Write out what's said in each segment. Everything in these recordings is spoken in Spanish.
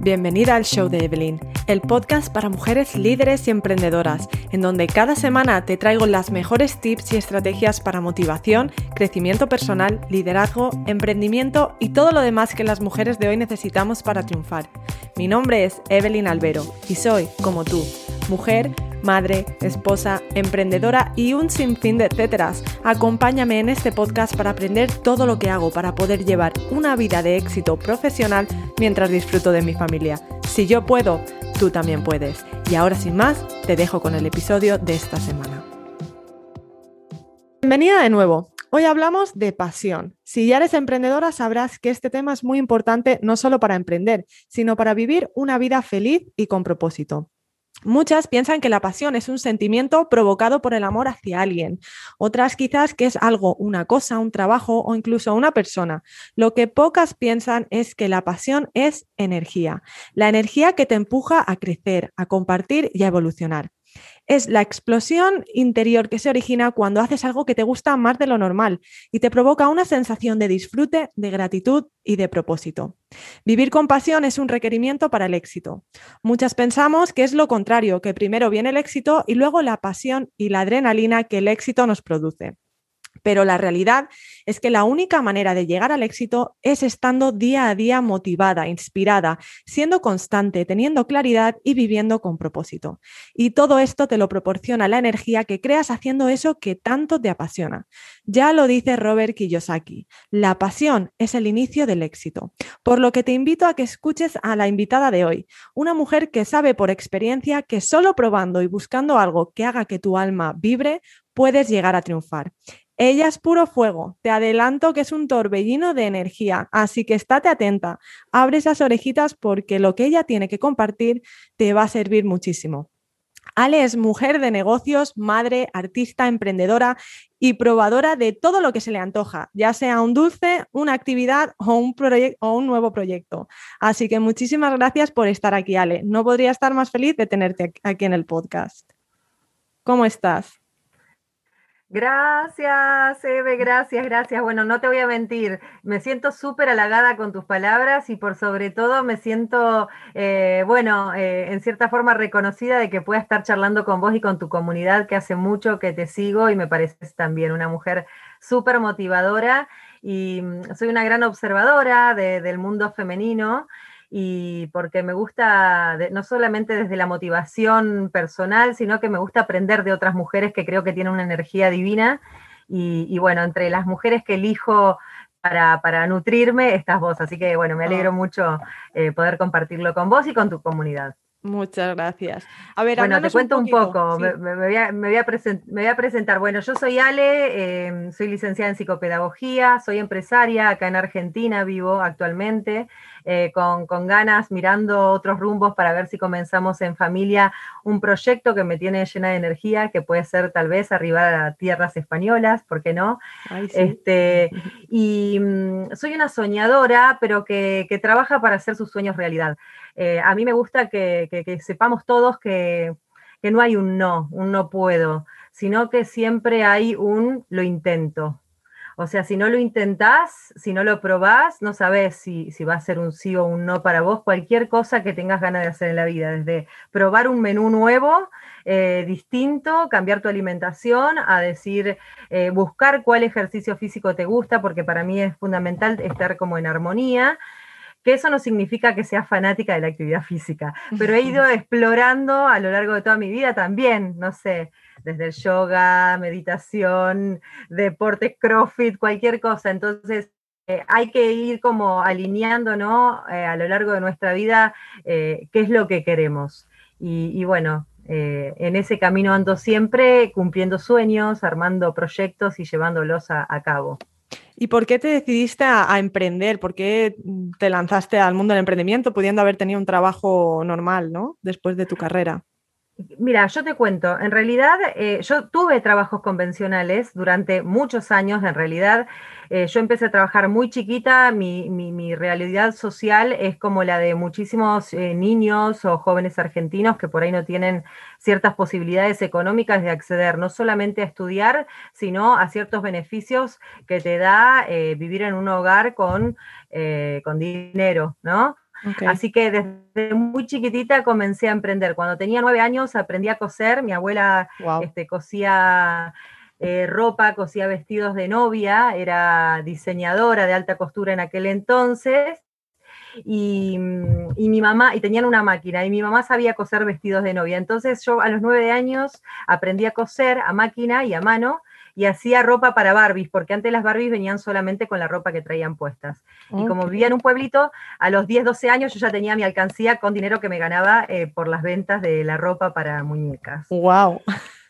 Bienvenida al show de Evelyn, el podcast para mujeres líderes y emprendedoras, en donde cada semana te traigo las mejores tips y estrategias para motivación, crecimiento personal, liderazgo, emprendimiento y todo lo demás que las mujeres de hoy necesitamos para triunfar. Mi nombre es Evelyn Albero y soy, como tú, mujer, madre, esposa, emprendedora y un sinfín de etcéteras. Acompáñame en este podcast para aprender todo lo que hago para poder llevar una vida de éxito profesional mientras disfruto de mi familia. Si yo puedo, tú también puedes. Y ahora sin más, te dejo con el episodio de esta semana. Bienvenida de nuevo. Hoy hablamos de pasión. Si ya eres emprendedora, sabrás que este tema es muy importante no solo para emprender, sino para vivir una vida feliz y con propósito. Muchas piensan que la pasión es un sentimiento provocado por el amor hacia alguien, otras quizás que es algo, una cosa, un trabajo o incluso una persona. Lo que pocas piensan es que la pasión es energía, la energía que te empuja a crecer, a compartir y a evolucionar es la explosión interior que se origina cuando haces algo que te gusta más de lo normal y te provoca una sensación de disfrute, de gratitud y de propósito. Vivir con pasión es un requerimiento para el éxito. Muchas pensamos que es lo contrario, que primero viene el éxito y luego la pasión y la adrenalina que el éxito nos produce. Pero la realidad es que la única manera de llegar al éxito es estando día a día motivada, inspirada, siendo constante, teniendo claridad y viviendo con propósito. Y todo esto te lo proporciona la energía que creas haciendo eso que tanto te apasiona. Ya lo dice Robert Kiyosaki, la pasión es el inicio del éxito. Por lo que te invito a que escuches a la invitada de hoy, una mujer que sabe por experiencia que solo probando y buscando algo que haga que tu alma vibre, puedes llegar a triunfar. Ella es puro fuego. Te adelanto que es un torbellino de energía, así que estate atenta. Abre esas orejitas porque lo que ella tiene que compartir te va a servir muchísimo. Ale es mujer de negocios, madre, artista, emprendedora y probadora de todo lo que se le antoja, ya sea un dulce, una actividad o un, o un nuevo proyecto. Así que muchísimas gracias por estar aquí, Ale. No podría estar más feliz de tenerte aquí en el podcast. ¿Cómo estás? Gracias, Eve, gracias, gracias. Bueno, no te voy a mentir, me siento súper halagada con tus palabras y por sobre todo me siento, eh, bueno, eh, en cierta forma reconocida de que pueda estar charlando con vos y con tu comunidad que hace mucho que te sigo y me pareces también una mujer súper motivadora y mm, soy una gran observadora del mundo femenino y porque me gusta, no solamente desde la motivación personal, sino que me gusta aprender de otras mujeres que creo que tienen una energía divina. Y, bueno, entre las mujeres que elijo para, nutrirme, estás vos. Así que bueno, me alegro ah. mucho eh, poder compartirlo con vos y con tu comunidad. Muchas gracias. A ver, bueno, te cuento un, poco, me, voy a, me, voy a presentar. Bueno, yo soy Ale, em, soy licenciada en psicopedagogía, soy empresaria, acá en Argentina vivo actualmente. Eh, con, ganas, mirando otros rumbos para ver si comenzamos en familia un proyecto que me tiene llena de energía, que puede ser tal vez arribar a tierras españolas, ¿por qué no? este, y mm, soy una soñadora, pero que, trabaja para hacer sus sueños realidad. Eh, a mí me gusta que, que sepamos todos que, que no hay un no, un no puedo, sino que siempre hay un lo intento. O sea, si no lo intentás, si no lo probás, no sabes si, va a ser un sí o un no para vos. Cualquier cosa que tengas ganas de hacer en la vida, desde probar un menú nuevo, eh, distinto, cambiar tu alimentación, a decir, eh, buscar cuál ejercicio físico te gusta, porque para mí es fundamental estar como en armonía que eso no significa que sea fanática de la actividad física, pero he ido explorando a lo largo de toda mi vida también, no sé, desde el yoga, meditación, deportes, crossfit, cualquier cosa. Entonces, eh, hay que ir como alineando, ¿no? Eh, a lo largo de nuestra vida, eh, qué es lo que queremos. Y, bueno, en ese camino ando siempre cumpliendo sueños, armando proyectos y llevándolos a, cabo. ¿Y por qué te decidiste a, a, emprender? ¿Por qué te lanzaste al mundo del emprendimiento pudiendo haber tenido un trabajo normal, ¿no? Después de tu carrera. Mira, yo te cuento, en realidad eh, yo tuve trabajos convencionales durante muchos años, en realidad eh, yo empecé a trabajar muy chiquita, mi, realidad social es como la de muchísimos eh, niños o jóvenes argentinos que por ahí no tienen ciertas posibilidades económicas de acceder no solamente a estudiar, sino a ciertos beneficios que te da vivir en un hogar con, con dinero, ¿no? Así que desde muy chiquitita comencé a emprender. Cuando tenía nueve años aprendí a coser. Mi abuela este, cosía eh, ropa, cosía vestidos de novia, era diseñadora de alta costura en aquel entonces. Y, y, mi mamá, y tenían una máquina, y mi mamá sabía coser vestidos de novia. Entonces yo a los nueve años aprendí a coser a máquina y a mano, y hacía ropa para Barbies, porque antes las Barbies venían solamente con la ropa que traían puestas. Y como vivía en un pueblito, a los 10, 12 años yo ya tenía mi alcancía con dinero que me ganaba eh, por las ventas de la ropa para muñecas. ¡Wow!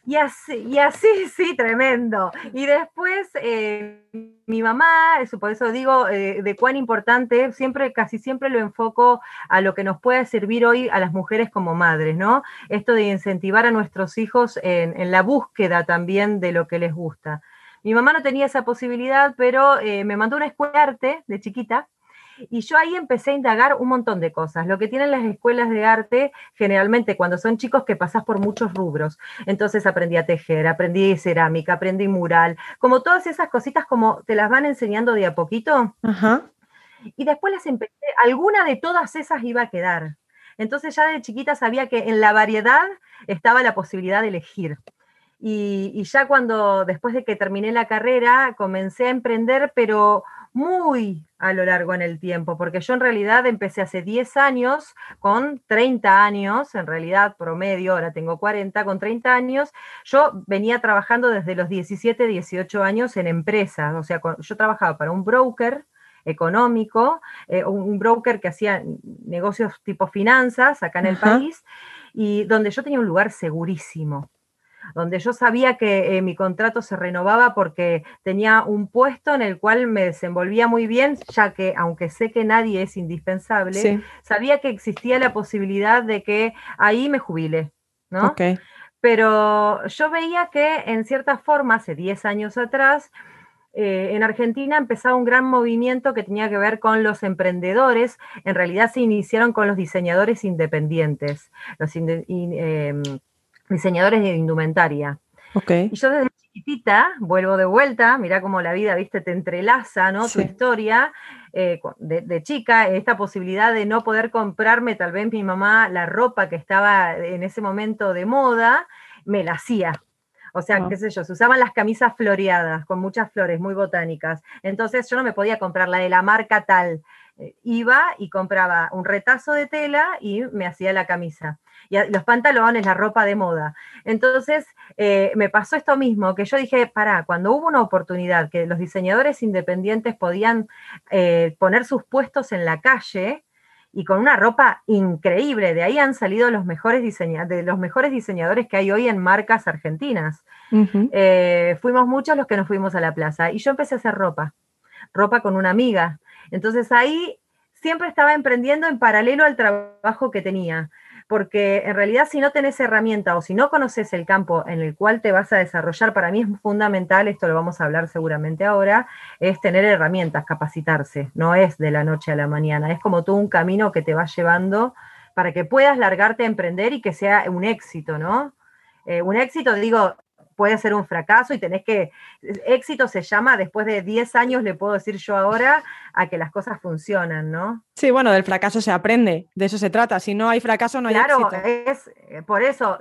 Y así, y así, sí, tremendo. Y después eh, mi mamá, por eso digo eh, de cuán importante, siempre, casi siempre lo enfoco a lo que nos puede servir hoy a las mujeres como madres, ¿no? Esto de incentivar a nuestros hijos en, la búsqueda también de lo que les gusta. Mi mamá no tenía esa posibilidad, pero eh, me mandó una escuela de arte de chiquita y yo ahí empecé a indagar un montón de cosas. Lo que tienen las escuelas de arte, generalmente cuando son chicos que pasás por muchos rubros. Entonces aprendí a tejer, aprendí cerámica, aprendí mural, como todas esas cositas como te las van enseñando de a poquito. Y después las empecé, alguna de todas esas iba a quedar. Entonces ya de chiquita sabía que en la variedad estaba la posibilidad de elegir. Y, y, ya cuando, después de que terminé la carrera, comencé a emprender, pero muy a lo largo en el tiempo, porque yo en realidad empecé hace 10 años con 30 años, en realidad promedio, ahora tengo 40, con 30 años, yo venía trabajando desde los 17, 18 años en empresas, o sea, yo trabajaba para un broker económico, eh, un broker que hacía negocios tipo finanzas acá en el país, y donde yo tenía un lugar segurísimo donde yo sabía que eh, mi contrato se renovaba porque tenía un puesto en el cual me desenvolvía muy bien, ya que aunque sé que nadie es indispensable, sabía que existía la posibilidad de que ahí me jubile, ¿no? Pero yo veía que en cierta forma, hace 10 años atrás, eh, en Argentina empezaba un gran movimiento que tenía que ver con los emprendedores. En realidad se iniciaron con los diseñadores independientes. Los em, diseñadores de indumentaria. Okay. Y yo desde chiquitita, vuelvo de vuelta, mira cómo la vida, viste, te entrelaza, ¿no? Tu historia, eh, de, chica, esta posibilidad de no poder comprarme tal vez mi mamá la ropa que estaba en ese momento de moda, me la hacía. O sea, ah. qué sé yo, se usaban las camisas floreadas, con muchas flores, muy botánicas. Entonces yo no me podía comprar la de la marca tal. Eh, iba y compraba un retazo de tela y me hacía la camisa y los pantalones, la ropa de moda. Entonces, eh, me pasó esto mismo, que yo dije, para, cuando hubo una oportunidad que los diseñadores independientes podían eh, poner sus puestos en la calle, y con una ropa increíble. De ahí han salido los mejores, de los mejores diseñadores que hay hoy en marcas argentinas. Eh, fuimos muchos los que nos fuimos a la plaza y yo empecé a hacer ropa, ropa con una amiga. Entonces ahí siempre estaba emprendiendo en paralelo al trabajo que tenía porque en realidad si no tenés herramienta o si no conoces el campo en el cual te vas a desarrollar, para mí es fundamental, esto lo vamos a hablar seguramente ahora, es tener herramientas, capacitarse, no es de la noche a la mañana, es como todo un camino que te va llevando para que puedas largarte a emprender y que sea un éxito, ¿no? Eh, un éxito, digo, puede ser un fracaso y tenés que, éxito se llama, después de 10 años, le puedo decir yo ahora, a que las cosas funcionan, ¿no? Sí, bueno, del fracaso se aprende, de eso se trata, si no hay fracaso no hay éxito. Claro, es eh, por eso,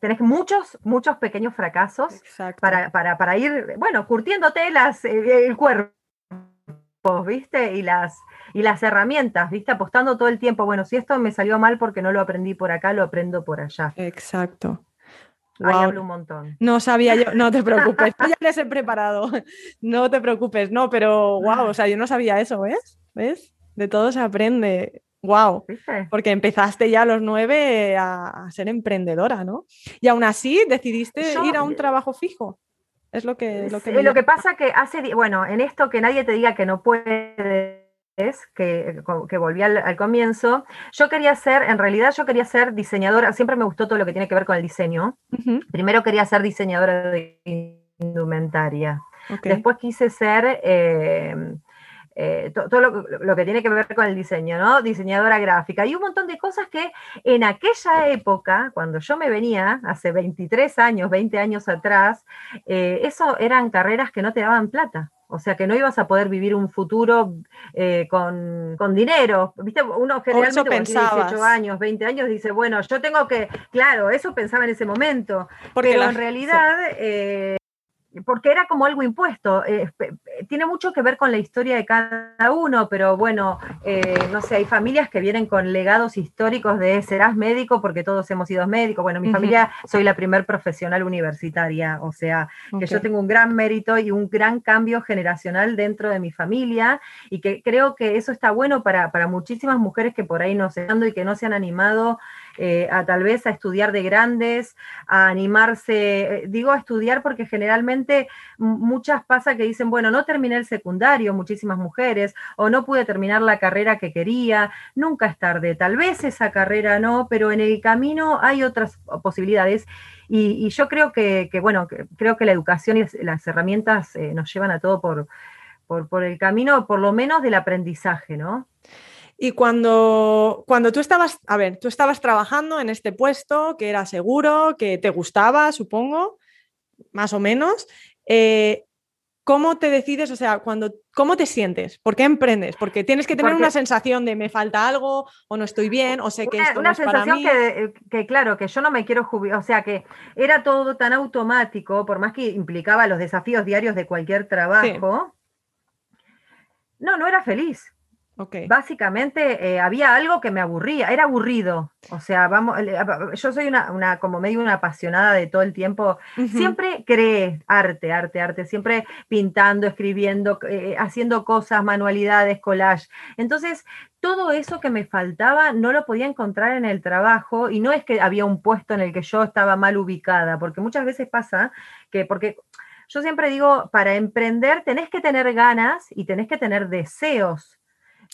tenés muchos, muchos pequeños fracasos para, para, ir, bueno, curtiéndote las, eh, el cuerpo, ¿viste? Y las, y las herramientas, ¿viste? Apostando todo el tiempo, bueno, si esto me salió mal porque no lo aprendí por acá, lo aprendo por allá. Exacto. Ahí hablo un montón. No sabía yo, no te preocupes, ya les he preparado, no te preocupes, no, pero wow, o sea, yo no sabía eso, ¿ves? ¿Ves? De todo se aprende, wow, porque empezaste ya a los nueve a, ser emprendedora, ¿no? Y aún así decidiste ir a un trabajo fijo. Es lo que... Lo que, lo que pasa que hace, bueno, en esto que nadie te diga que no puede que, que volví al, comienzo, yo quería ser, en realidad yo quería ser diseñadora, siempre me gustó todo lo que tiene que ver con el diseño. Primero quería ser diseñadora de indumentaria. Después quise ser eh, eh, todo lo, que tiene que ver con el diseño, ¿no? Diseñadora gráfica. Y un montón de cosas que en aquella época, cuando yo me venía, hace 23 años, 20 años atrás, eh, eso eran carreras que no te daban plata. O sea, que no ibas a poder vivir un futuro eh, con, dinero. ¿Viste? Uno generalmente cuando tiene 18 años, 20 años, dice, bueno, yo tengo que, claro, eso pensaba en ese momento. Porque pero en realidad porque era como algo impuesto. Eh, tiene mucho que ver con la historia de cada uno, pero bueno, eh, no sé, hay familias que vienen con legados históricos de serás médico porque todos hemos sido médicos. Bueno, mi familia soy la primer profesional universitaria, o sea, que yo tengo un gran mérito y un gran cambio generacional dentro de mi familia y que creo que eso está bueno para, para muchísimas mujeres que por ahí no se y que no se han animado eh, a tal vez a estudiar de grandes, a animarse, eh, digo a estudiar porque generalmente muchas pasa que dicen, bueno, no terminé el secundario, muchísimas mujeres, o no pude terminar la carrera que quería, nunca es tarde, tal vez esa carrera no, pero en el camino hay otras posibilidades. Y, yo creo que, bueno, creo que la educación y las herramientas eh, nos llevan a todo por, por, por el camino, por lo menos del aprendizaje, ¿no? Y cuando, cuando tú estabas, a ver, tú estabas trabajando en este puesto que era seguro, que te gustaba, supongo, más o menos, eh, ¿cómo te decides? O sea, cuando, ¿cómo te sientes? ¿Por qué emprendes? Porque tienes que tener una sensación de me falta algo o no estoy bien o sé que esto no es para mí. Que, que, claro, que yo no me quiero jubilar, o sea, que era todo tan automático, por más que implicaba los desafíos diarios de cualquier trabajo. No, no era feliz. Básicamente eh, había algo que me aburría, era aburrido. O sea, vamos, yo soy una, como medio una apasionada de todo el tiempo. Siempre creé arte, arte, arte, siempre pintando, escribiendo, eh, haciendo cosas, manualidades, collage. Entonces, todo eso que me faltaba no lo podía encontrar en el trabajo y no es que había un puesto en el que yo estaba mal ubicada, porque muchas veces pasa que, porque yo siempre digo, para emprender tenés que tener ganas y tenés que tener deseos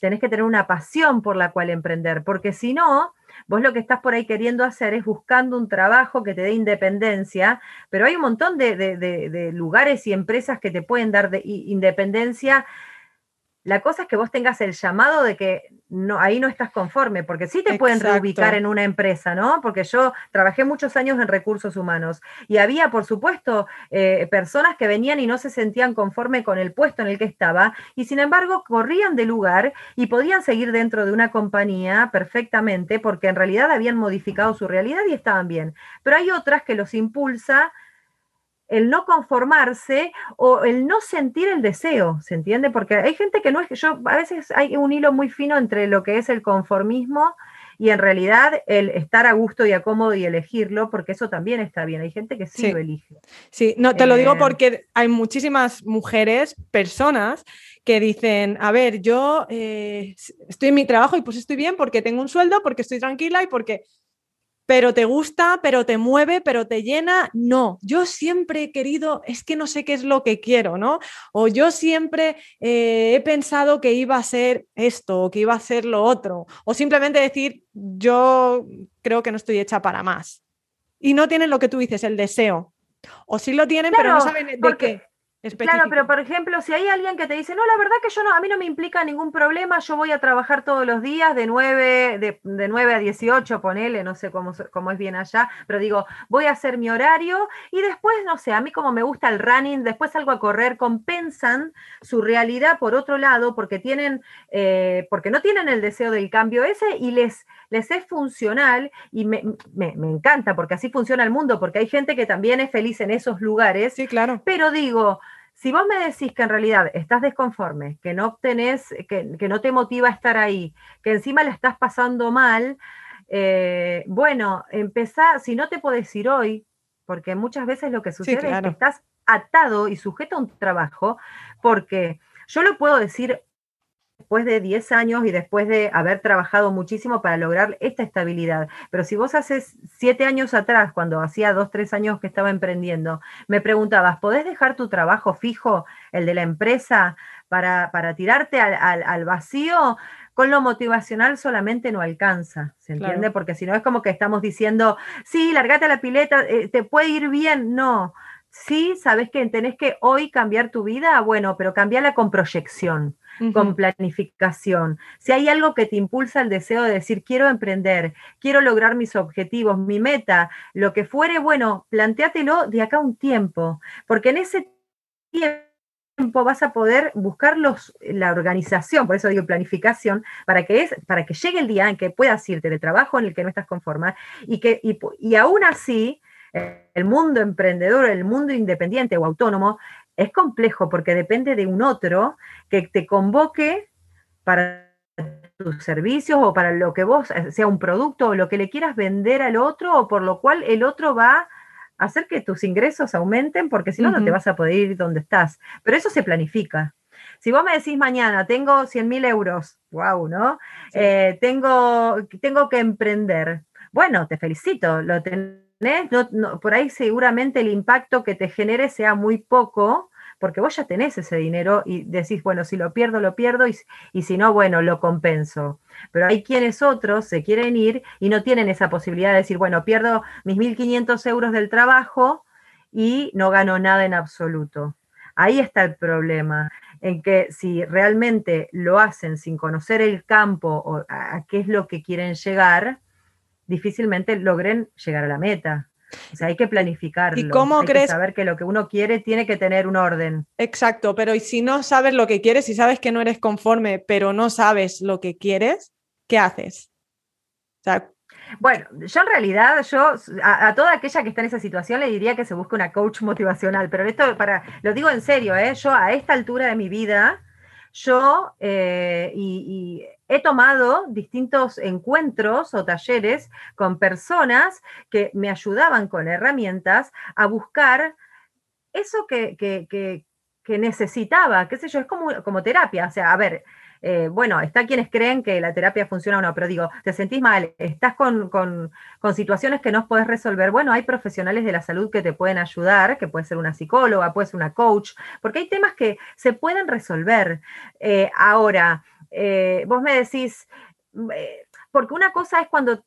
tenés que tener una pasión por la cual emprender, porque si no, vos lo que estás por ahí queriendo hacer es buscando un trabajo que te dé independencia, pero hay un montón de, lugares y empresas que te pueden dar independencia la cosa es que vos tengas el llamado de que no, ahí no estás conforme, porque sí te pueden reubicar en una empresa, ¿no? Porque yo trabajé muchos años en recursos humanos y había, por supuesto, eh, personas que venían y no se sentían conforme con el puesto en el que estaba y sin embargo corrían de lugar y podían seguir dentro de una compañía perfectamente porque en realidad habían modificado su realidad y estaban bien. Pero hay otras que los impulsa el no conformarse o el no sentir el deseo, ¿se entiende? Porque hay gente que no es, yo a veces hay un hilo muy fino entre lo que es el conformismo y en realidad el estar a gusto y a cómodo y elegirlo, porque eso también está bien. Hay gente que sí, lo elige. Sí, no, te lo digo eh, porque hay muchísimas mujeres, personas que dicen, a ver, yo eh, estoy en mi trabajo y pues estoy bien porque tengo un sueldo, porque estoy tranquila y porque pero te gusta, pero te mueve, pero te llena. No, yo siempre he querido, es que no sé qué es lo que quiero, ¿no? O yo siempre eh, he pensado que iba a ser esto, o que iba a ser lo otro. O simplemente decir, yo creo que no estoy hecha para más. Y no tienen lo que tú dices, el deseo. O sí lo tienen, pero no saben de qué. Claro, pero por ejemplo, si hay alguien que te dice, no, la verdad que yo no, a mí no me implica ningún problema, yo voy a trabajar todos los días de 9, de, de 9 a 18, ponele, no sé cómo, cómo es bien allá, pero digo, voy a hacer mi horario y después, no sé, a mí como me gusta el running, después salgo a correr, compensan su realidad por otro lado porque tienen, eh, porque no tienen el deseo del cambio ese y les, les es funcional y me, me, me encanta porque así funciona el mundo, porque hay gente que también es feliz en esos lugares. Sí, claro. Pero digo, si vos me decís que en realidad estás desconforme, que no obtenés, que, no te motiva a estar ahí, que encima la estás pasando mal, eh, bueno, empezá, si no te podés ir hoy, porque muchas veces lo que sucede es que estás atado y sujeto a un trabajo, porque yo lo puedo decir después de 10 años y después de haber trabajado muchísimo para lograr esta estabilidad. Pero si vos haces 7 años atrás, cuando hacía 2, 3 años que estaba emprendiendo, me preguntabas, ¿podés dejar tu trabajo fijo, el de la empresa, para, tirarte al, vacío? Con lo motivacional solamente no alcanza, ¿se entiende? Porque si no es como que estamos diciendo, sí, largate a la pileta, eh, te puede ir bien. No, sí, sabes que tenés que hoy cambiar tu vida, bueno, pero cambiarla con proyección con planificación. Si hay algo que te impulsa el deseo de decir, quiero emprender, quiero lograr mis objetivos, mi meta, lo que fuere, bueno, planteátelo de acá un tiempo, porque en ese tiempo vas a poder buscar la organización, por eso digo planificación, para que, es, para que llegue el día en que puedas irte de trabajo en el que no estás conforme y que y, y aún así el mundo emprendedor, el mundo independiente o autónomo es complejo porque depende de un otro que te convoque para tus servicios o para lo que vos, eh, sea un producto o lo que le quieras vender al otro o por lo cual el otro va a hacer que tus ingresos aumenten porque si no, no te vas a poder ir donde estás. Pero eso se planifica. Si vos me decís mañana, tengo 100 mil euros, wow, ¿no? Eh, tengo, tengo que emprender. Bueno, te felicito, lo tenés por ahí seguramente el impacto que te genere sea muy poco, porque vos ya tenés ese dinero y decís, bueno, si lo pierdo, lo pierdo, y, y si no, bueno, lo compenso. Pero hay quienes otros se quieren ir y no tienen esa posibilidad de decir, bueno, pierdo mis 1.500 euros del trabajo y no gano nada en absoluto. Ahí está el problema, en que si realmente lo hacen sin conocer el campo o a qué es lo que quieren llegar, difícilmente logren llegar a la meta. O sea, hay que planificarlo. ¿Y cómo hay crees? Que saber que lo que uno quiere tiene que tener un orden. Exacto, pero ¿y si no sabes lo que quieres, y sabes que no eres conforme, pero no sabes lo que quieres, ¿qué haces? bueno, yo en realidad, yo a, toda aquella que está en esa situación le diría que se busque una coach motivacional, pero esto para, lo digo en serio, ¿eh? yo a esta altura de mi vida, yo eh, y he tomado distintos encuentros o talleres con personas que me ayudaban con herramientas a buscar eso que, necesitaba, qué sé yo, es como, como terapia. O sea, a ver, eh, bueno, está quienes creen que la terapia funciona o no, pero digo, te sentís mal, estás con, situaciones que no puedes resolver. Bueno, hay profesionales de la salud que te pueden ayudar, que puede ser una psicóloga, puede ser una coach, porque hay temas que se pueden resolver. Eh, ahora, eh, vos me decís, porque una cosa es cuando,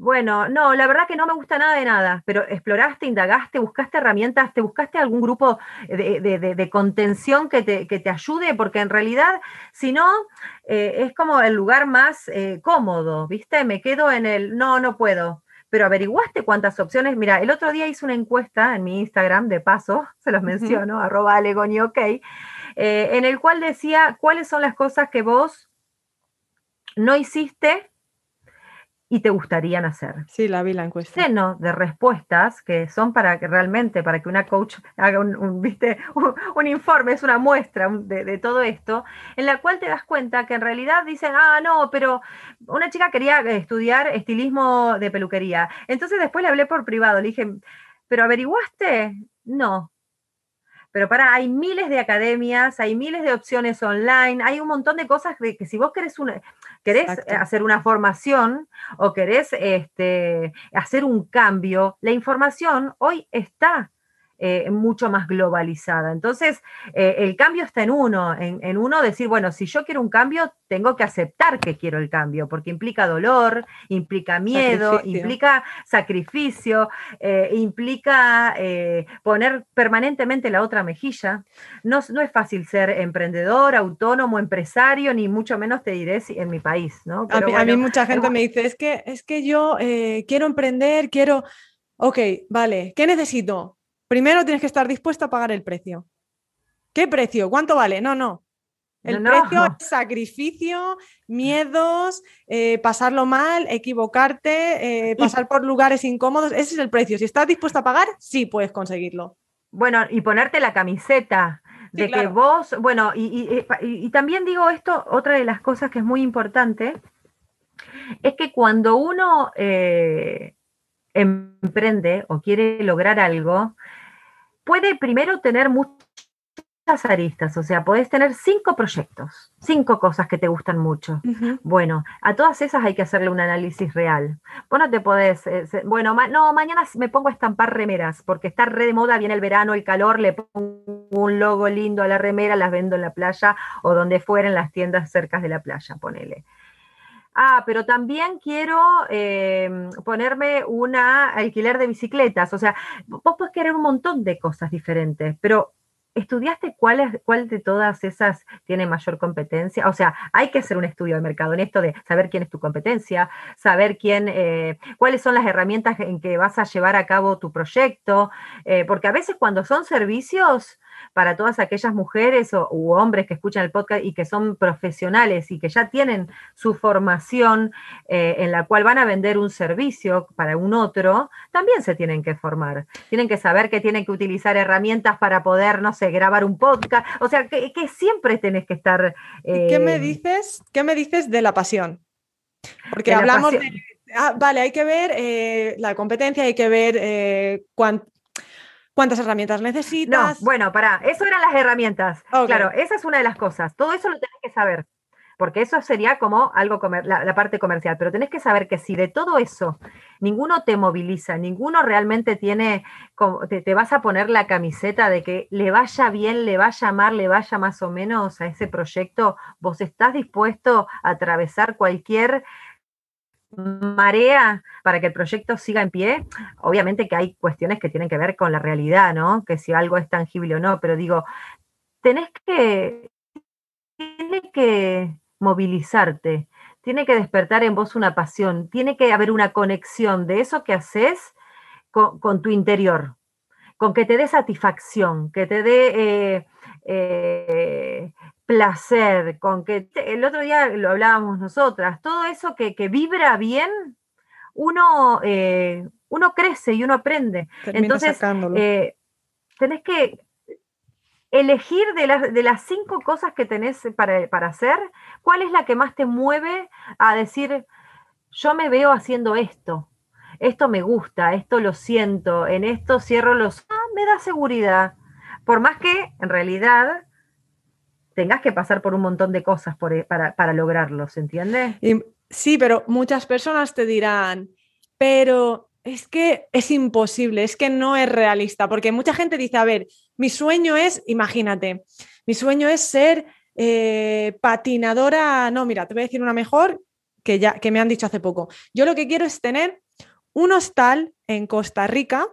bueno, no, la verdad que no me gusta nada de nada, pero exploraste, indagaste, buscaste herramientas, te buscaste algún grupo de, contención que te, ayude, porque en realidad, si no, eh, es como el lugar más cómodo, ¿viste? Me quedo en el, no, no puedo pero averiguaste cuántas opciones. Mira, el otro día hice una encuesta en mi Instagram, de paso, se los menciono, arroba alegoni ok, eh, en el cual decía cuáles son las cosas que vos no hiciste y te gustarían hacer. Sí, la vi la encuesta. Lleno de respuestas que son para que realmente, para que una coach haga un, ¿viste? un, informe, es una muestra de, de, todo esto, en la cual te das cuenta que en realidad dicen, ah, no, pero una chica quería estudiar estilismo de peluquería. Entonces después le hablé por privado, le dije, ¿pero averiguaste? No, pero para, hay miles de academias, hay miles de opciones online, hay un montón de cosas que, que si vos querés, una, querés hacer una formación o querés este, hacer un cambio, la información hoy está eh, mucho más globalizada. Entonces, eh, el cambio está en uno, en, uno decir, bueno, si yo quiero un cambio, tengo que aceptar que quiero el cambio, porque implica dolor, implica miedo, implica sacrificio, eh, implica poner permanentemente la otra mejilla. No, no, es fácil ser emprendedor, autónomo, empresario, ni mucho menos te diré si, en mi país, ¿no? a, mí, mucha gente me dice, es que, es que yo quiero emprender, quiero... Ok, vale, ¿qué necesito? Primero tienes que estar dispuesto a pagar el precio. ¿Qué precio? ¿Cuánto vale? No, no. El precio es sacrificio, miedos, eh, pasarlo mal, equivocarte, eh, pasar por lugares incómodos. Ese es el precio. Si estás dispuesto a pagar, sí puedes conseguirlo. Bueno, y ponerte la camiseta de que vos, bueno, y, también digo esto, otra de las cosas que es muy importante, es que cuando uno eh, emprende o quiere lograr algo, puede primero tener mucha aristas, o sea, podés tener cinco proyectos, cinco cosas que te gustan mucho. Bueno, a todas esas hay que hacerle un análisis real. Vos no te podés, eh, bueno, no, mañana me pongo a estampar remeras, porque está re de moda, viene el verano, el calor, le pongo un logo lindo a la remera, las vendo en la playa o donde fuera en las tiendas cercas de la playa, ponele. Ah, pero también quiero em, ponerme una alquiler de bicicletas. O sea, vos podés querer un montón de cosas diferentes, pero ¿Estudiaste cuál, cuál de todas esas tiene mayor competencia? O sea, hay que hacer un estudio de mercado en esto de saber quién es tu competencia, saber quién, eh, cuáles son las herramientas en que vas a llevar a cabo tu proyecto, eh, porque a veces cuando son servicios, para todas aquellas mujeres o, u hombres que escuchan el podcast y que son profesionales y que ya tienen su formación eh, en la cual van a vender un servicio para un otro, también se tienen que formar. Tienen que saber que tienen que utilizar herramientas para poder, no sé, grabar un podcast. O sea, que, siempre tenés que estar... ¿Qué me eh, dices? ¿Qué me dices de la pasión? Porque hablamos de... Ah, vale, hay que ver eh, la competencia, hay que ver cuántas herramientas necesitas. No, bueno, para, eso eran las herramientas. Claro, esa es una de las cosas. Todo eso lo tenés que saber, porque eso sería como algo comer, la, parte comercial. Pero tenés que saber que si de todo eso ninguno te moviliza, ninguno realmente tiene, te, te vas a poner la camiseta de que le vaya bien, le vaya a amar, le vaya más o menos a ese proyecto, vos estás dispuesto a atravesar cualquier marea para que el proyecto siga en pie, obviamente que hay cuestiones que tienen que ver con la realidad, ¿no? Que si algo es tangible o no, pero digo, tenés que, que movilizarte, tiene que despertar en vos una pasión, tiene que haber una conexión de eso que haces con, tu interior, con que te dé satisfacción, que te dé eh, eh, placer, con que el otro día lo hablábamos nosotras, todo eso que, vibra bien, uno, eh, uno crece y uno aprende. Entonces, eh, tenés que elegir de las, de las cinco cosas que tenés para, para, hacer, cuál es la que más te mueve a decir, yo me veo haciendo esto, esto me gusta, esto lo siento, en esto cierro los... Ah, me da seguridad. Por más que en realidad tengas que pasar por un montón de cosas e, para, lograrlo, ¿se entiende? sí, pero muchas personas te dirán, pero es que es imposible, es que no es realista, porque mucha gente dice, a ver, mi sueño es, imagínate, mi sueño es ser eh, patinadora, no, mira, te voy a decir una mejor que, ya, que me han dicho hace poco. Yo lo que quiero es tener un hostal en Costa Rica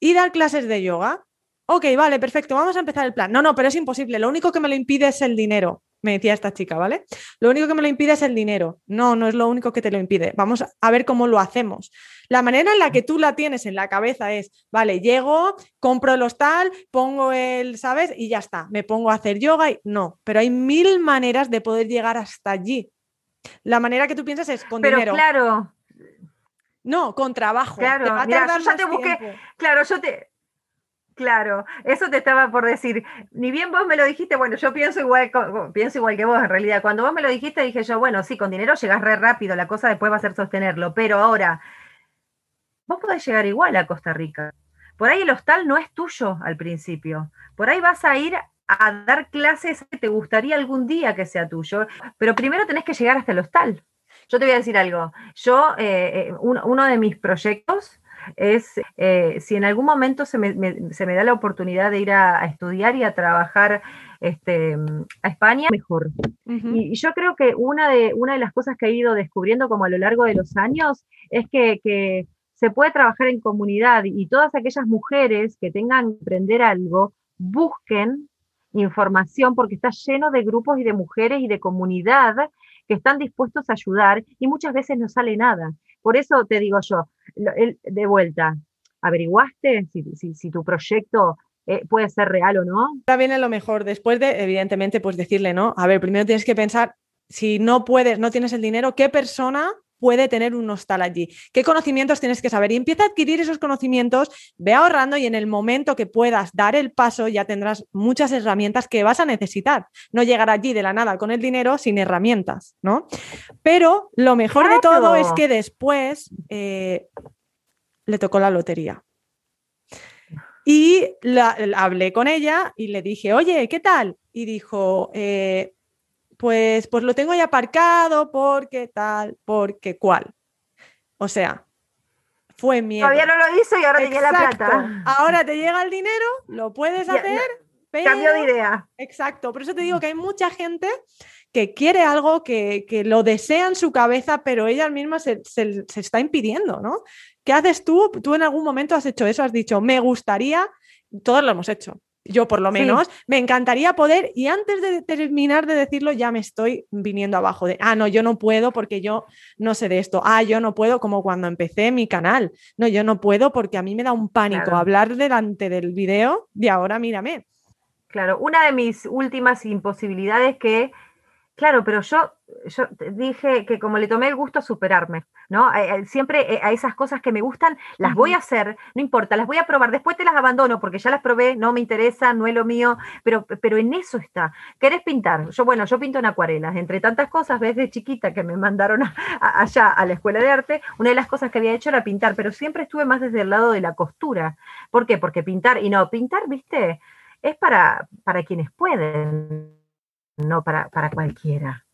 y dar clases de yoga ok, vale, perfecto, vamos a empezar el plan. No, no, pero es imposible, lo único que me lo impide es el dinero, me decía esta chica, ¿vale? Lo único que me lo impide es el dinero. No, no es lo único que te lo impide. Vamos a ver cómo lo hacemos. La manera en la que tú la tienes en la cabeza es, vale, llego, compro el hostal, pongo el, ¿sabes? Y ya está, me pongo a hacer yoga y no, pero hay mil maneras de poder llegar hasta allí. La manera que tú piensas es con pero dinero. claro. No, con trabajo. Claro, yo ya te busqué, claro, yo te, Claro, eso te estaba por decir. Ni bien vos me lo dijiste, bueno, yo pienso igual, pienso igual que vos en realidad. Cuando vos me lo dijiste, dije yo, bueno, sí, con dinero llegas re rápido, la cosa después va a ser sostenerlo, pero ahora, vos podés llegar igual a Costa Rica. Por ahí el hostal no es tuyo al principio. Por ahí vas a ir a dar clases que te gustaría algún día que sea tuyo, pero primero tenés que llegar hasta el hostal. Yo te voy a decir algo. Yo, eh, eh, uno de mis proyectos es eh, si en algún momento se me, da la oportunidad de ir a, estudiar y a trabajar este, a España, mejor. y, yo creo que una de, una de las cosas que he ido descubriendo como a lo largo de los años es que, se puede trabajar en comunidad y todas aquellas mujeres que tengan que aprender algo, busquen información porque está lleno de grupos y de mujeres y de comunidad que están dispuestos a ayudar y muchas veces no sale nada. Por eso te digo yo, de vuelta, ¿averiguaste si, tu proyecto eh, puede ser real o no? Ahora viene lo mejor, después de, evidentemente, pues decirle, ¿no? A ver, primero tienes que pensar, si no puedes, no tienes el dinero, ¿qué persona puede tener un hostal allí. ¿Qué conocimientos tienes que saber? Y empieza a adquirir esos conocimientos, ve ahorrando y en el momento que puedas dar el paso ya tendrás muchas herramientas que vas a necesitar. No llegar allí de la nada con el dinero sin herramientas, ¿no? Pero lo mejor de todo es que después eh, le tocó la lotería. Y hablé con ella y le dije, oye, ¿qué tal? Y dijo, eh, pues, pues lo tengo ya aparcado porque tal, porque cual. O sea, fue miedo. Todavía no lo hizo y ahora te llega la plata. Ahora te llega el dinero, lo puedes hacer. Cambio de idea. Exacto, por eso te digo que hay mucha gente que quiere algo, que, lo desea en su cabeza, pero ella misma se, se, está impidiendo, ¿no? ¿Qué haces tú? Tú en algún momento has hecho eso, has dicho, me gustaría, todos lo hemos hecho. Yo por lo menos, me encantaría poder, y antes de terminar de decirlo, ya me estoy viniendo abajo de, ah, no, yo no puedo porque yo no sé de esto, ah, yo no puedo como cuando empecé mi canal, no, yo no puedo porque a mí me da un pánico hablar delante del video y ahora mírame. Claro, una de mis últimas imposibilidades que Claro, pero yo, yo dije que como le tomé el gusto a superarme, ¿no? Siempre eh, a esas cosas que me gustan, las voy a hacer, no importa, las voy a probar, después te las abandono porque ya las probé, no me interesa, no es lo mío, pero, pero en eso está. ¿Querés pintar? Yo, bueno, yo pinto en acuarelas, entre tantas cosas, desde chiquita que me mandaron allá a la escuela de arte, una de las cosas que había hecho era pintar, pero siempre estuve más desde el lado de la costura. ¿Por qué? Porque pintar, y no, pintar, viste, es para, para quienes pueden no para, para cualquiera.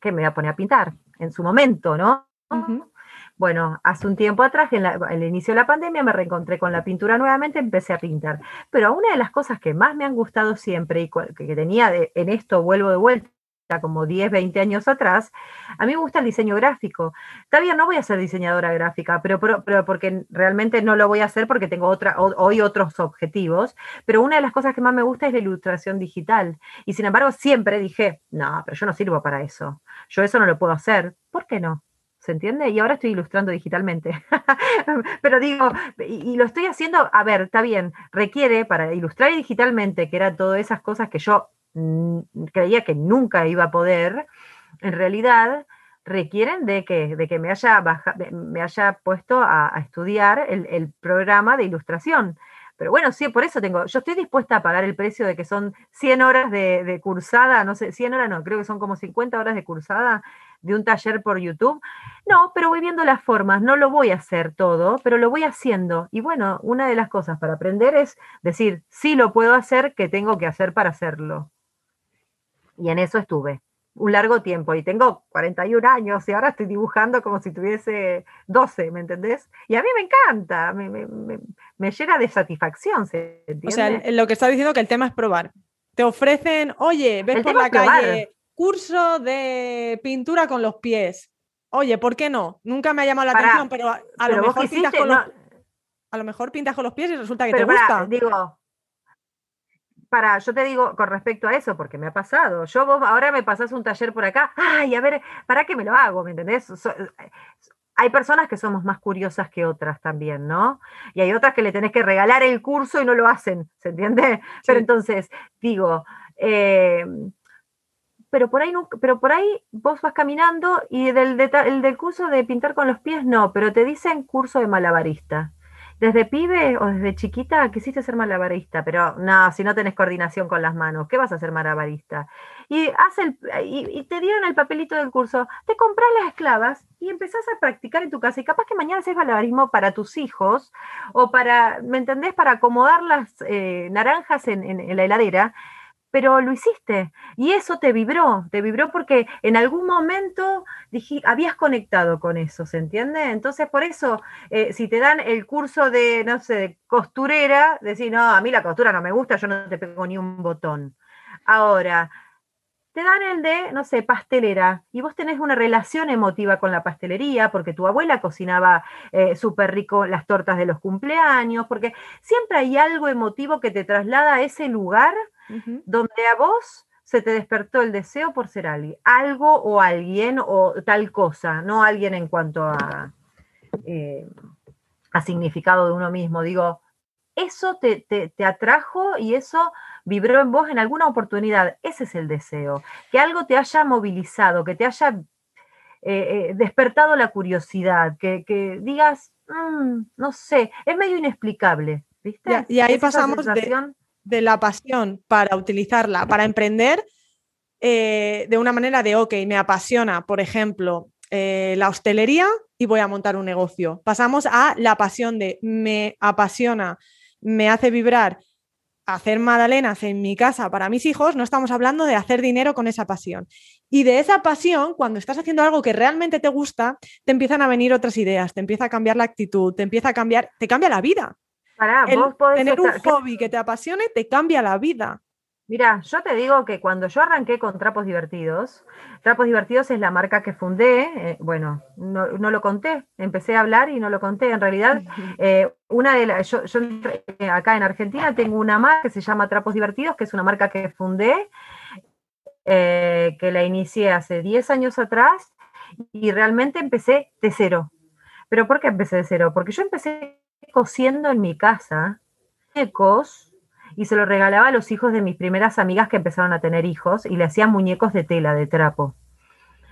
Que me voy a poner a pintar en su momento, ¿no? Bueno, hace un tiempo atrás, en, el inicio de la pandemia, me reencontré con la pintura nuevamente, empecé a pintar. Pero una de las cosas que más me han gustado siempre y que tenía en esto, vuelvo de vuelta, como 10, 20 años atrás, a mí me gusta el diseño gráfico. Todavía no voy a ser diseñadora gráfica, pero, pero, porque realmente no lo voy a hacer porque tengo otra, hoy otros objetivos, pero una de las cosas que más me gusta es la ilustración digital. Y sin embargo, siempre dije, no, pero yo no sirvo para eso. Yo eso no lo puedo hacer. ¿Por qué no? ¿Se entiende? Y ahora estoy ilustrando digitalmente. Pero digo, y, y, lo estoy haciendo, a ver, está bien, requiere para ilustrar digitalmente, que eran todas esas cosas que yo creía que nunca iba a poder, en realidad requieren de que, de que me, haya me haya puesto a, estudiar el, programa de ilustración. Pero bueno, sí, por eso tengo, yo estoy dispuesta a pagar el precio de que son 100 horas de, cursada, no sé, 100 horas no, creo que son como 50 horas de cursada de un taller por YouTube. No, pero voy viendo las formas, no lo voy a hacer todo, pero lo voy haciendo. Y bueno, una de las cosas para aprender es decir, sí lo puedo hacer, ¿qué tengo que hacer para hacerlo? Y en eso estuve un largo tiempo y tengo 41 años y ahora estoy dibujando como si tuviese 12, ¿me entendés? Y a mí me encanta, me, me, me, llena de satisfacción. ¿se o sea, lo que está diciendo que el tema es probar. Te ofrecen, oye, ves por la calle, curso de pintura con los pies. Oye, ¿por qué no? Nunca me ha llamado la atención, pero a, lo mejor pintas con los, a lo mejor pintas con los pies y resulta que te gusta. Digo, para, yo te digo con respecto a eso, porque me ha pasado. Yo vos ahora me pasás un taller por acá, ay, a ver, ¿para qué me lo hago? ¿Me entendés? hay personas que somos más curiosas que otras también, ¿no? Y hay otras que le tenés que regalar el curso y no lo hacen, ¿se entiende? Pero entonces, digo, em, pero por ahí pero por ahí vos vas caminando y del, el del curso de pintar con los pies no, pero te dicen curso de malabarista desde pibe o desde chiquita quisiste ser malabarista, pero no, si no tenés coordinación con las manos, ¿qué vas a ser malabarista? Y, el, y, te dieron el papelito del curso, te compras las esclavas y empezás a practicar en tu casa y capaz que mañana haces malabarismo para tus hijos o para, ¿me entendés? Para acomodar las eh, naranjas en la heladera pero lo hiciste y eso te vibró, te vibró porque en algún momento dije, habías conectado con eso, ¿se entiende? Entonces, por eso, eh, si te dan el curso de, no sé, de costurera, decir, no, a mí la costura no me gusta, yo no te pego ni un botón. Ahora, te dan el de, no sé, pastelera, y vos tenés una relación emotiva con la pastelería, porque tu abuela cocinaba eh, súper rico las tortas de los cumpleaños, porque siempre hay algo emotivo que te traslada a ese lugar donde a vos se te despertó el deseo por ser alguien, algo o alguien o tal cosa, no alguien en cuanto a, eh, a significado de uno mismo. Digo, eso te, atrajo y eso vibró en vos en alguna oportunidad. Ese es el deseo, que algo te haya movilizado, que te haya eh, eh, despertado la curiosidad, que, digas, mm, no sé, es medio inexplicable. ¿viste? Y, ahí pasamos de, de la pasión para utilizarla, para emprender eh, de una manera de, ok, me apasiona, por ejemplo, eh, la hostelería y voy a montar un negocio. Pasamos a la pasión de, me apasiona me hace vibrar hacer magdalenas en mi casa para mis hijos, no estamos hablando de hacer dinero con esa pasión. Y de esa pasión, cuando estás haciendo algo que realmente te gusta, te empiezan a venir otras ideas, te empieza a cambiar la actitud, te empieza a cambiar, te cambia la vida. tener un hobby que te apasione te cambia la vida. Mira, yo te digo que cuando yo arranqué con Trapos Divertidos, Trapos Divertidos es la marca que fundé, eh, bueno, no, lo conté, empecé a hablar y no lo conté. En realidad, eh, una de las, yo, eh, acá en Argentina tengo una marca que se llama Trapos Divertidos, que es una marca que fundé, que la inicié hace 10 años atrás y realmente empecé de cero. ¿Pero por qué empecé de cero? Porque yo empecé cosiendo en mi casa, ecos y se lo regalaba a los hijos de mis primeras amigas que empezaron a tener hijos y le hacían muñecos de tela, de trapo.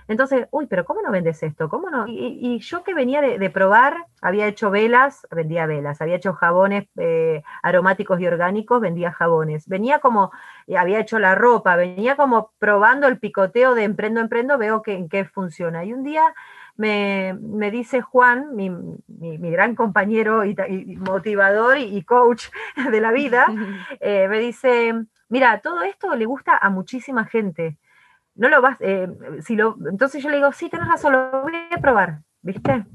Entonces, uy, pero ¿cómo no vendes esto? ¿Cómo no? Y, yo que venía de, probar, había hecho velas, vendía velas, había hecho jabones eh, aromáticos y orgánicos, vendía jabones. Venía como, eh, había hecho la ropa, venía como probando el picoteo de emprendo, emprendo, veo que, en qué funciona. Y un día me, dice Juan, mi, gran compañero y, motivador y, coach de la vida, eh, me dice, mira, todo esto le gusta a muchísima gente. No lo vas, eh, si lo, entonces yo le digo, sí, tenés razón, lo voy a probar, ¿viste?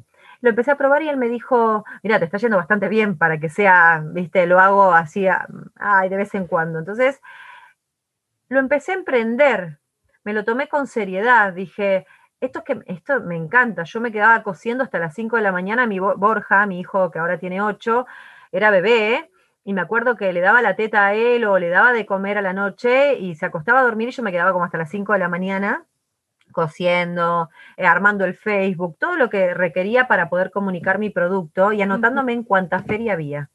Lo empecé a probar y él me dijo, mira, te está yendo bastante bien para que sea, ¿viste? Lo hago así, ay, de vez en cuando. Entonces, lo empecé a emprender, me lo tomé con seriedad, dije, esto es que esto me encanta. Yo me quedaba cosiendo hasta las 5 de la mañana. Mi Borja, mi hijo que ahora tiene 8, era bebé. Y me acuerdo que le daba la teta a él o le daba de comer a la noche y se acostaba a dormir y yo me quedaba como hasta las 5 de la mañana cosiendo, eh, armando el Facebook, todo lo que requería para poder comunicar mi producto y anotándome en cuánta feria había.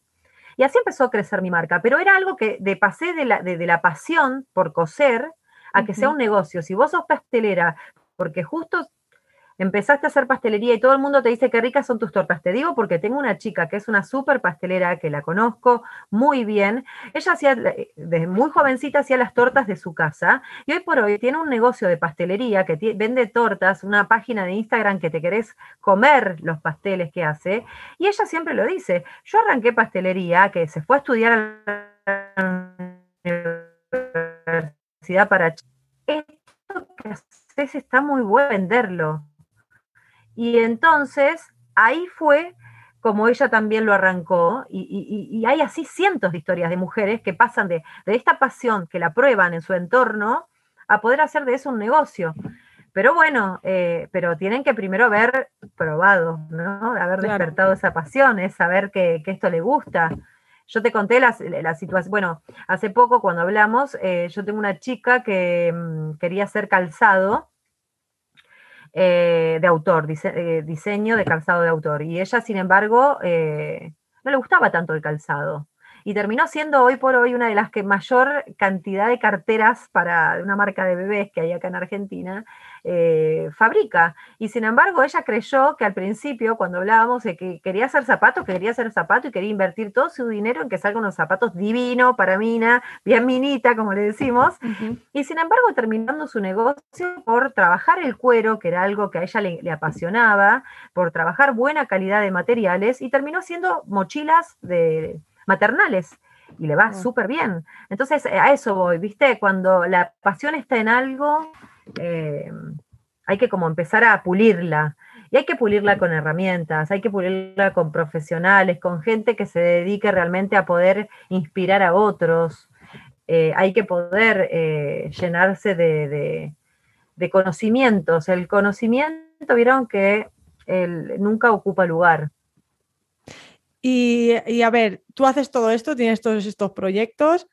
Y así empezó a crecer mi marca, pero era algo que de pasé de la, de, la pasión por coser a que sea un negocio. Si vos sos pastelera porque justo empezaste a hacer pastelería y todo el mundo te dice qué ricas son tus tortas. Te digo porque tengo una chica que es una súper pastelera, que la conozco muy bien. Ella hacía, desde muy jovencita, hacía las tortas de su casa y hoy por hoy tiene un negocio de pastelería que vende tortas, una página de Instagram que te querés comer los pasteles que hace. Y ella siempre lo dice, yo arranqué pastelería, que se fue a estudiar a la universidad para... Esto que está muy bueno venderlo. Y entonces ahí fue como ella también lo arrancó, y, hay así cientos de historias de mujeres que pasan de, esta pasión que la prueban en su entorno a poder hacer de eso un negocio. Pero bueno, eh, pero tienen que primero haber probado, ¿no? Haber despertado esa pasión, es saber que, esto le gusta. Yo te conté la, la, situación, bueno, hace poco cuando hablamos, eh, yo tengo una chica que mm, quería hacer calzado eh, de autor, eh, diseño de calzado de autor. Y ella, sin embargo, no le gustaba tanto el calzado. Y terminó siendo hoy por hoy una de las que mayor cantidad de carteras para una marca de bebés que hay acá en Argentina eh, fabrica. Y sin embargo, ella creyó que al principio, cuando hablábamos de que quería hacer zapatos, que quería hacer zapatos y quería invertir todo su dinero en que salgan unos zapatos divinos para Mina, bien minita, como le decimos. Y sin embargo, terminando su negocio por trabajar el cuero, que era algo que a ella le, apasionaba, por trabajar buena calidad de materiales, y terminó siendo mochilas de maternales y le va súper bien. Entonces, a eso voy, ¿viste? Cuando la pasión está en algo, eh, hay que como empezar a pulirla. Y hay que pulirla con herramientas, hay que pulirla con profesionales, con gente que se dedique realmente a poder inspirar a otros. Eh, hay que poder eh, llenarse de, conocimientos. El conocimiento, vieron que nunca ocupa lugar. Y, y, a ver, tú haces todo esto, tienes todos estos proyectos,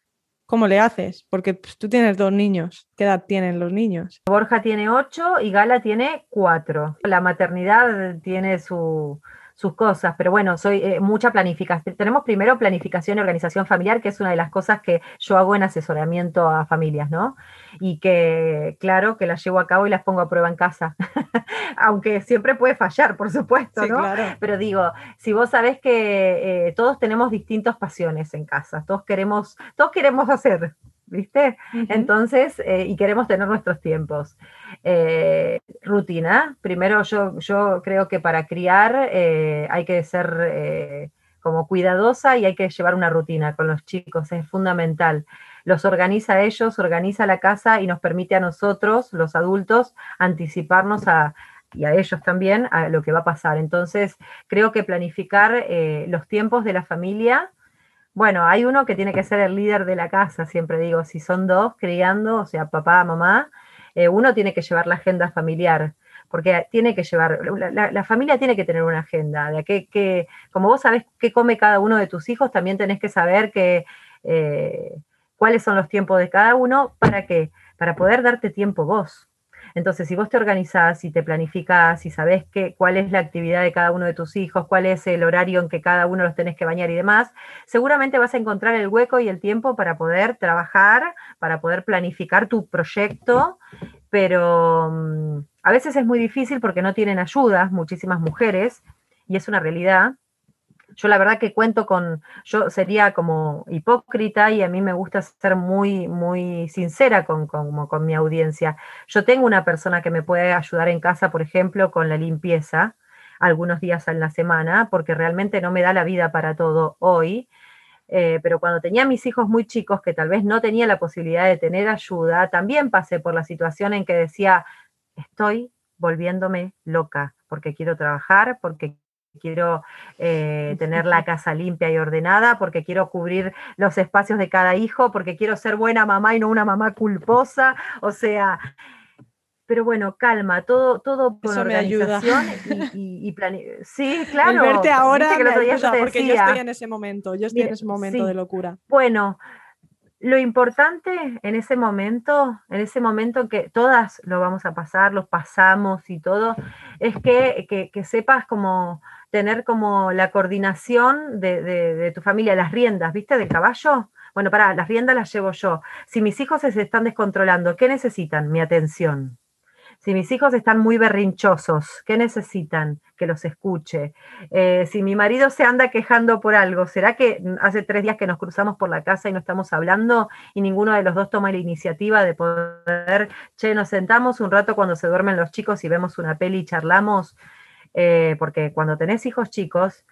¿Cómo le haces? Porque pues, tú tienes dos niños. ¿Qué edad tienen los niños? Borja tiene ocho y Gala tiene cuatro. La maternidad tiene su, sus cosas, pero bueno, soy eh, mucha planificación. Tenemos primero planificación y organización familiar, que es una de las cosas que yo hago en asesoramiento a familias, ¿no? Y que, claro, que las llevo a cabo y las pongo a prueba en casa, aunque siempre puede fallar, por supuesto, ¿no? Pero digo, si vos sabés que eh, todos tenemos distintas pasiones en casa, todos queremos, todos queremos hacer, ¿viste? Entonces, eh, y queremos tener nuestros tiempos. Eh, rutina, primero yo, yo creo que para criar eh, hay que ser como cuidadosa y hay que llevar una rutina con los chicos, es fundamental. Los organiza ellos, organiza la casa y nos permite a nosotros, los adultos, anticiparnos a, y a ellos también a lo que va a pasar. Entonces, creo que planificar eh, los tiempos de la familia, bueno, hay uno que tiene que ser el líder de la casa, siempre digo, si son dos criando, o sea, papá, mamá, eh, uno tiene que llevar la agenda familiar porque tiene que llevar, la, familia tiene que tener una agenda, de que, que, como vos sabés qué come cada uno de tus hijos, también tenés que saber que, eh, cuáles son los tiempos de cada uno, ¿para qué? Para poder darte tiempo vos. Entonces, si vos te organizás y te planificás y sabés qué, cuál es la actividad de cada uno de tus hijos, cuál es el horario en que cada uno los tenés que bañar y demás, seguramente vas a encontrar el hueco y el tiempo para poder trabajar, para poder planificar tu proyecto, pero mm, a veces es muy difícil porque no tienen ayuda muchísimas mujeres y es una realidad. Yo la verdad que cuento con, yo sería como hipócrita y a mí me gusta ser muy, muy sincera con, con, mi audiencia. Yo tengo una persona que me puede ayudar en casa, por ejemplo, con la limpieza algunos días en la semana, porque realmente no me da la vida para todo hoy. Eh, pero cuando tenía mis hijos muy chicos, que tal vez no tenía la posibilidad de tener ayuda, también pasé por la situación en que decía, estoy volviéndome loca porque quiero trabajar, porque quiero eh, tener la casa limpia y ordenada, porque quiero cubrir los espacios de cada hijo, porque quiero ser buena mamá y no una mamá culposa. O sea, pero bueno, calma, todo, todo con organización y, y, Sí, claro. El verte ahora porque yo estoy en ese momento, yo estoy en ese momento de locura. Bueno, lo importante en ese momento, en ese momento que todas lo vamos a pasar, los pasamos y todo, es que, sepas como tener como la coordinación de, tu familia, las riendas, ¿viste? Del caballo. Bueno, para, las riendas las llevo yo. Si mis hijos se están descontrolando, ¿qué necesitan? Mi atención. Si mis hijos están muy berrinchosos, ¿qué necesitan? Que los escuche. Eh, si mi marido se anda quejando por algo, ¿será que hace tres días que nos cruzamos por la casa y no estamos hablando y ninguno de los dos toma la iniciativa de poder, che, nos sentamos un rato cuando se duermen los chicos y vemos una peli y charlamos? Eh, porque cuando tenés hijos chicos,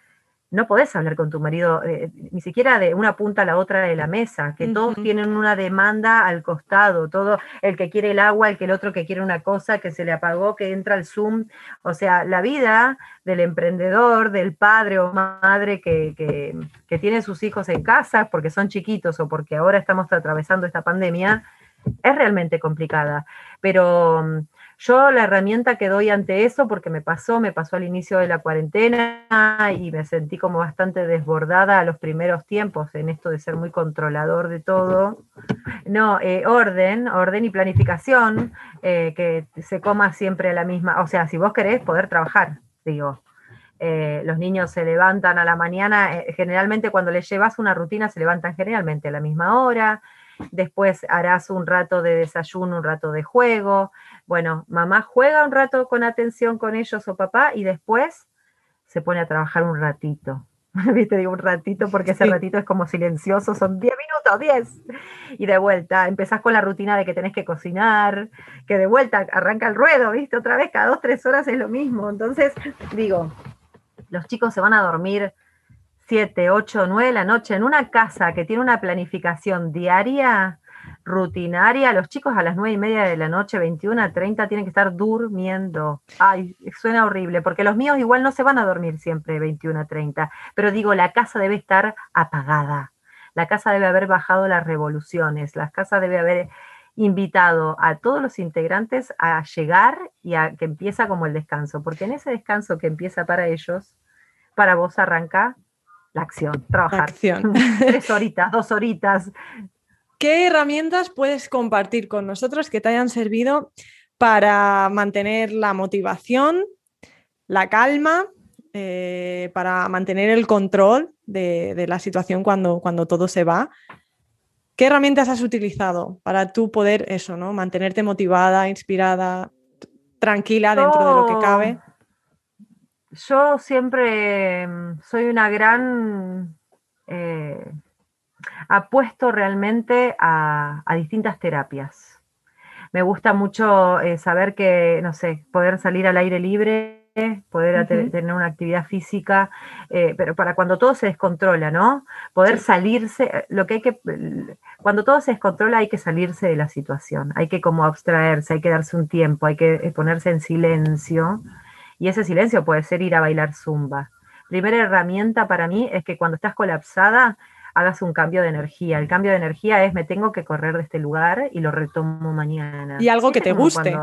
no podés hablar con tu marido eh, ni siquiera de una punta a la otra de la mesa, que todos tienen una demanda al costado, todo el que quiere el agua, el que el otro que quiere una cosa, que se le apagó, que entra al Zoom. O sea, la vida del emprendedor, del padre o madre que, que, que tiene sus hijos en casa porque son chiquitos o porque ahora estamos atravesando esta pandemia, es realmente complicada. Pero mm, yo la herramienta que doy ante eso, porque me pasó, me pasó al inicio de la cuarentena y me sentí como bastante desbordada a los primeros tiempos en esto de ser muy controlador de todo. No, eh, orden, orden y planificación, eh, que se coma siempre a la misma, o sea, si vos querés poder trabajar, digo. Eh, los niños se levantan a la mañana, generalmente cuando les llevas una rutina se levantan generalmente a la misma hora, después harás un rato de desayuno, un rato de juego. Bueno, mamá juega un rato con atención con ellos o papá y después se pone a trabajar un ratito. ¿Viste? Digo un ratito porque ese ratito es como silencioso, son 10 minutos, 10. Y de vuelta, empezás con la rutina de que tenés que cocinar, que de vuelta arranca el ruedo, ¿viste? Otra vez, cada dos, tres horas es lo mismo. Entonces, digo, los chicos se van a dormir 7, 8, 9 de la noche en una casa que tiene una planificación diaria, rutinaria, los chicos a las 9 y media de la noche, 21 a 30, tienen que estar durmiendo. Ay, suena horrible, porque los míos igual no se van a dormir siempre 21 a 30, pero digo, la casa debe estar apagada. La casa debe haber bajado las revoluciones, la casa debe haber invitado a todos los integrantes a llegar y a que empieza como el descanso, porque en ese descanso que empieza para ellos, para vos arranca la acción, trabajar. acción. Tres horitas, dos horitas. ¿Qué herramientas puedes compartir con nosotros que te hayan servido para mantener la motivación, la calma, eh, para mantener el control de, la situación cuando, cuando todo se va? ¿Qué herramientas has utilizado para tú poder eso, ¿no? Mantenerte motivada, inspirada, tranquila dentro de lo que cabe. Yo siempre mm, soy una gran... Eh, apuesto realmente a, distintas terapias. Me gusta mucho eh, saber que, no sé, poder salir al aire libre poder tener una actividad física, eh, pero para cuando todo se descontrola, ¿no? Poder salirse, lo que hay que, cuando todo se descontrola hay que salirse de la situación, hay que como abstraerse, hay que darse un tiempo, hay que ponerse en silencio, y ese silencio puede ser ir a bailar zumba. Primera herramienta para mí es que cuando estás colapsada, hagas un cambio de energía. El cambio de energía es me tengo que correr de este lugar y lo retomo mañana. Y algo que te guste.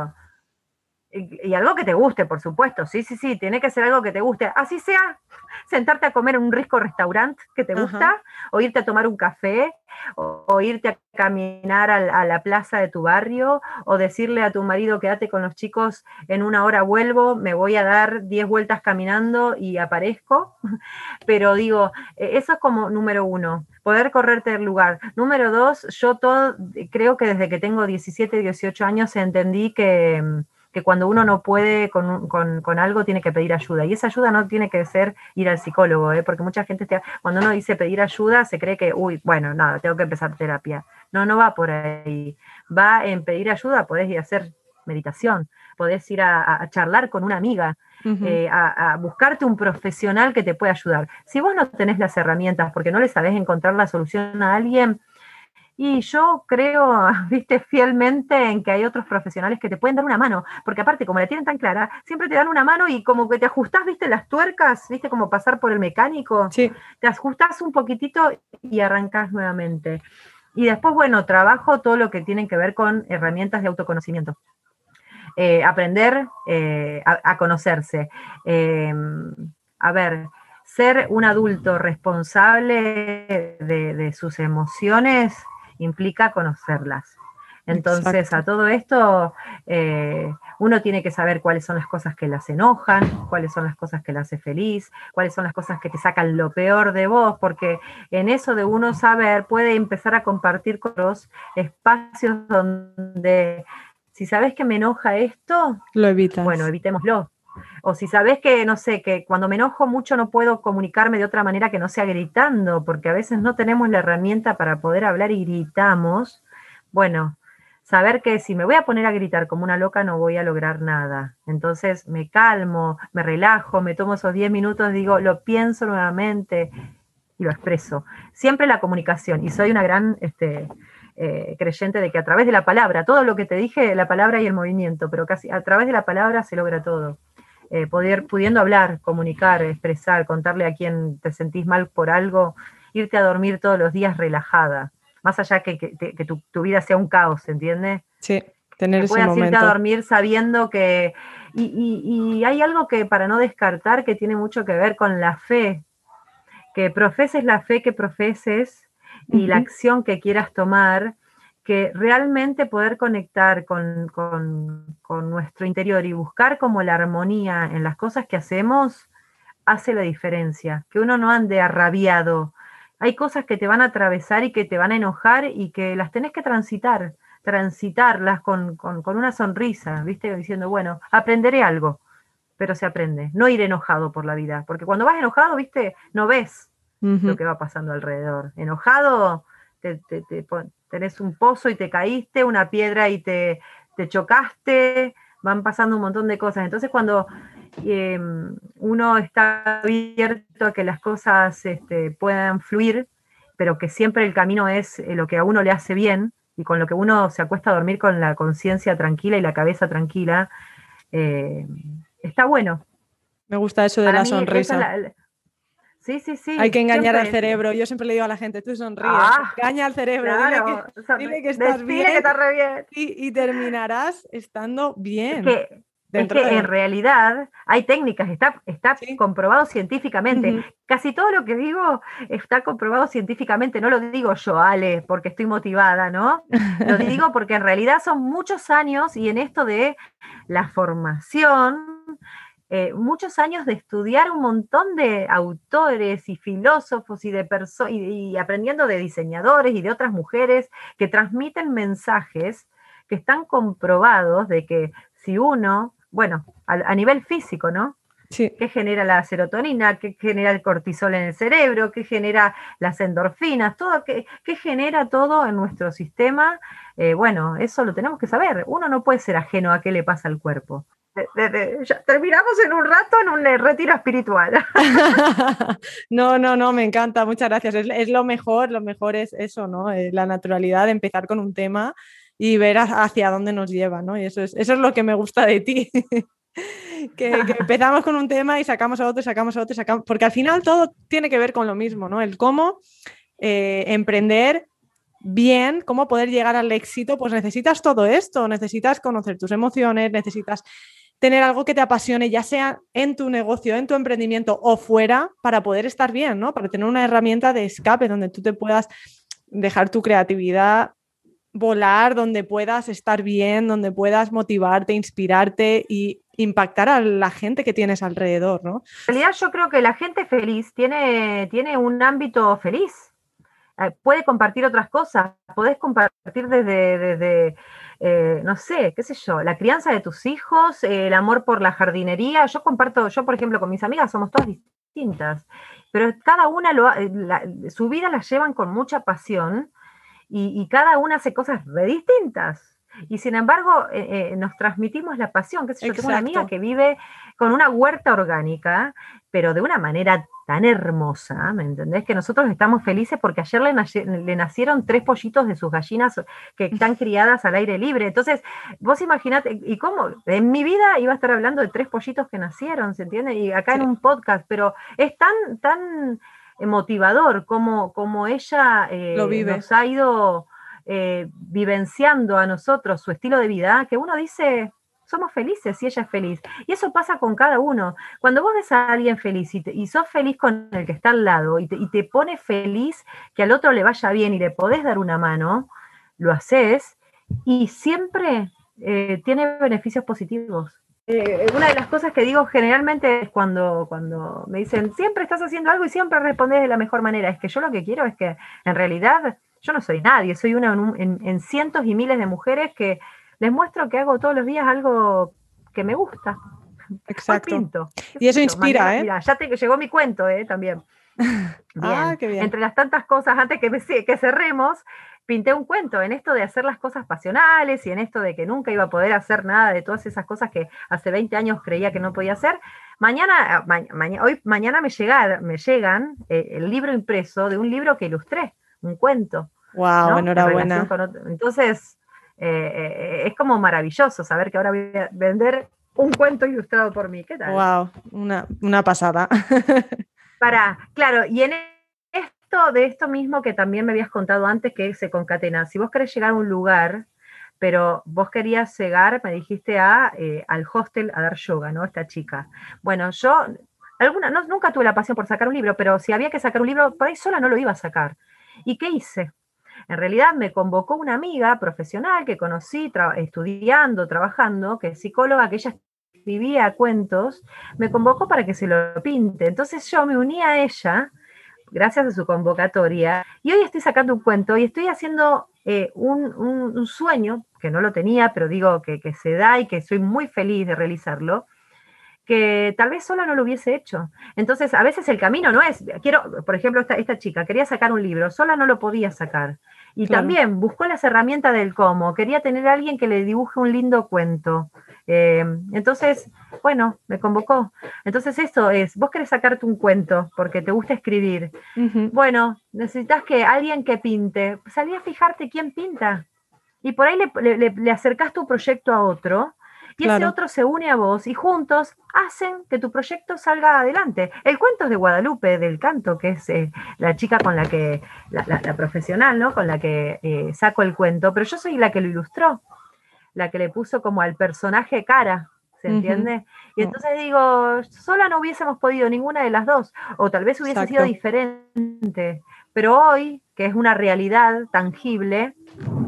Y, algo que te guste, por supuesto. Sí, sí, sí, tiene que ser algo que te guste. Así sea sentarte a comer en un rico restaurante que te gusta, o irte a tomar un café, o, irte a caminar a, la plaza de tu barrio, o decirle a tu marido, quédate con los chicos, en una hora vuelvo, me voy a dar 10 vueltas caminando y aparezco. Pero digo, e, eso es como número uno, poder correrte del lugar. Número dos, yo todo, creo que desde que tengo 17, 18 años entendí que que cuando uno no puede con, algo tiene que pedir ayuda. Y esa ayuda no tiene que ser ir al psicólogo, ¿eh? porque mucha gente, cuando uno dice pedir ayuda, se cree que, uy, bueno, nada, tengo que empezar terapia. No, no va por ahí. Va en pedir ayuda, podés ir a hacer meditación, podés ir a, charlar con una amiga, eh, a, a, buscarte un profesional que te pueda ayudar. Si vos no tenés las herramientas porque no le sabés encontrar la solución a alguien, y yo creo, viste, fielmente en que hay otros profesionales que te pueden dar una mano, porque aparte, como la tienen tan clara, siempre te dan una mano y como que te ajustás, viste, las tuercas, viste, como pasar por el mecánico, sí. te ajustás un poquitito y arrancás nuevamente. Y después, bueno, trabajo todo lo que tiene que ver con herramientas de autoconocimiento. Eh, aprender eh, a, conocerse. Em, a ver, ser un adulto responsable de sus emociones implica conocerlas. Entonces, a todo esto, eh, uno tiene que saber cuáles son las cosas que las enojan, cuáles son las cosas que las hace feliz, cuáles son las cosas que te sacan lo peor de vos, porque en eso de uno saber puede empezar a compartir con los espacios donde, si sabes que me enoja esto, lo evitas. Bueno, evitémoslo. O si sabes que, no sé, que cuando me enojo mucho no puedo comunicarme de otra manera que no sea gritando, porque a veces no tenemos la herramienta para poder hablar y gritamos, bueno, saber que si me voy a poner a gritar como una loca no voy a lograr nada. Entonces me calmo, me relajo, me tomo esos 10 minutos, digo, lo pienso nuevamente y lo expreso. Siempre la comunicación, y soy una gran este, eh, creyente de que a través de la palabra, todo lo que te dije, la palabra y el movimiento, pero casi a través de la palabra se logra todo. Eh, poder, pudiendo hablar, comunicar, expresar, contarle a quien te sentís mal por algo, irte a dormir todos los días relajada, más allá que, que, tu, vida sea un caos, ¿entiendes? Sí, tener puedas irte a dormir sabiendo que... Y, hay algo que para no descartar que tiene mucho que ver con la fe, que profeses la fe que profeses y la acción que quieras tomar, que realmente poder conectar con, nuestro interior y buscar como la armonía en las cosas que hacemos hace la diferencia, que uno no ande arrabiado. Hay cosas que te van a atravesar y que te van a enojar y que las tenés que transitar, transitarlas con, una sonrisa, ¿viste? Diciendo, bueno, aprenderé algo, pero se aprende, no ir enojado por la vida, porque cuando vas enojado, ¿viste? No ves lo que va pasando alrededor. Enojado, te, te, tenés un pozo y te caíste, una piedra y te, chocaste, van pasando un montón de cosas. Entonces cuando em, uno está abierto a que las cosas este, puedan fluir, pero que siempre el camino es eh, lo que a uno le hace bien y con lo que uno se acuesta a dormir con la conciencia tranquila y la cabeza tranquila, eh, está bueno. Me gusta eso de la sonrisa. Sí, sí, sí. Hay que engañar al cerebro. Yo siempre le digo a la gente, tú sonríes, ah, engaña al cerebro, dile, que, estás bien, Y, terminarás estando bien. Es que, en realidad hay técnicas, está, está comprobado científicamente. Casi todo lo que digo está comprobado científicamente. No lo digo yo, Ale, porque estoy motivada, ¿no? Lo digo porque en realidad son muchos años y en esto de la formación eh, muchos años de estudiar un montón de autores y filósofos y, de y, aprendiendo de diseñadores y de otras mujeres que transmiten mensajes que están comprobados de que si uno, bueno, a, nivel físico, ¿no? Sí. ¿Qué genera la serotonina? ¿Qué genera el cortisol en el cerebro? ¿Qué genera las endorfinas? Todo, ¿qué, genera todo en nuestro sistema? Eh, bueno, eso lo tenemos que saber. Uno no puede ser ajeno a qué le pasa al cuerpo terminamos en un rato en un eh, retiro espiritual. no, no, no, me encanta, muchas gracias. Es, lo mejor, lo mejor es eso, ¿no? Eh, la naturalidad de empezar con un tema y ver hacia dónde nos lleva, ¿no? Y eso es, eso es lo que me gusta de ti. que, empezamos con un tema y sacamos a otro, sacamos a otro, sacamos, porque al final todo tiene que ver con lo mismo, ¿no? El cómo eh, emprender bien, cómo poder llegar al éxito, pues necesitas todo esto, necesitas conocer tus emociones, necesitas tener algo que te apasione, ya sea en tu negocio, en tu emprendimiento o fuera, para poder estar bien, ¿no? Para tener una herramienta de escape donde tú te puedas dejar tu creatividad volar, donde puedas estar bien, donde puedas motivarte, inspirarte y impactar a la gente que tienes alrededor, ¿no? En realidad yo creo que la gente feliz tiene, tiene un ámbito feliz. Eh, puede compartir otras cosas, podés compartir desde, desde eh, no sé, qué sé yo, la crianza de tus hijos, el amor por la jardinería. Yo comparto, yo por ejemplo con mis amigas somos todas distintas, pero cada una lo, su vida la llevan con mucha pasión y, cada una hace cosas re distintas. Y sin embargo, eh, eh, nos transmitimos la pasión. Que yo tengo una amiga que vive con una huerta orgánica, pero de una manera tan hermosa, ¿me entendés? Que nosotros estamos felices porque ayer le, nacieron tres pollitos de sus gallinas que están criadas al aire libre. Entonces, vos imaginate, ¿y cómo? En mi vida iba a estar hablando de tres pollitos que nacieron, ¿se entiende? Y acá en un podcast, pero es tan, tan motivador como, como ella eh, nos ha ido eh, vivenciando a nosotros su estilo de vida, que uno dice, somos felices y ella es feliz. Y eso pasa con cada uno. Cuando vos ves a alguien feliz y, sos feliz con el que está al lado y te, y te, pone feliz que al otro le vaya bien y le podés dar una mano, lo haces y siempre eh, tiene beneficios positivos. Eh, una de las cosas que digo generalmente es cuando, cuando me dicen, siempre estás haciendo algo y siempre respondes de la mejor manera. Es que yo lo que quiero es que en realidad yo no soy nadie, soy una en, cientos y miles de mujeres que les muestro que hago todos los días algo que me gusta. Exacto. y eso inspira, ¿eh? Mira, ya te, llegó mi cuento, ¿eh? También. Ah, bien. Entre las tantas cosas, antes que, que cerremos, pinté un cuento en esto de hacer las cosas pasionales y en esto de que nunca iba a poder hacer nada de todas esas cosas que hace 20 años creía que no podía hacer. Mañana, hoy, mañana me, me llegan eh, el libro impreso de un libro que ilustré, un cuento. ¡Wow! Enhorabuena. entonces, eh, eh, es como maravilloso saber que ahora voy a vender un cuento ilustrado por mí. ¿Qué tal? ¡Wow! Una, una pasada. Para, claro, y en de esto mismo que también me habías contado antes, que se concatena. Si vos querés llegar a un lugar, pero vos querías llegar, me dijiste, a, eh, al hostel a dar yoga, ¿no? Esta chica. Bueno, yo alguna, no, nunca tuve la pasión por sacar un libro, pero si había que sacar un libro, por ahí sola no lo iba a sacar. ¿Y qué hice? En realidad me convocó una amiga profesional que conocí estudiando, trabajando, que es psicóloga, que ella vivía cuentos, me convocó para que se lo pinte. Entonces yo me uní a ella gracias a su convocatoria. Y hoy estoy sacando un cuento y estoy haciendo eh, un, sueño, que no lo tenía, pero digo que, se da y que soy muy feliz de realizarlo, que tal vez sola no lo hubiese hecho. Entonces, a veces el camino no es, quiero, por ejemplo, esta, esta chica quería sacar un libro, sola no lo podía sacar. Y también buscó las herramientas del cómo, quería tener a alguien que le dibuje un lindo cuento. Eh, entonces, bueno, me convocó. Entonces eso es, vos querés sacarte un cuento porque te gusta escribir. Bueno, necesitas que alguien que pinte, salí a fijarte quién pinta. Y por ahí le, le, acercás tu proyecto a otro y ese otro se une a vos y juntos hacen que tu proyecto salga adelante. El cuento es de Guadalupe del canto, que es eh, la chica con la que, la, profesional, ¿no? Con la que eh, saco el cuento, pero yo soy la que lo ilustró la que le puso como al personaje cara, ¿se entiende? Y entonces digo, sola no hubiésemos podido ninguna de las dos, o tal vez hubiese sido diferente, pero hoy, que es una realidad tangible,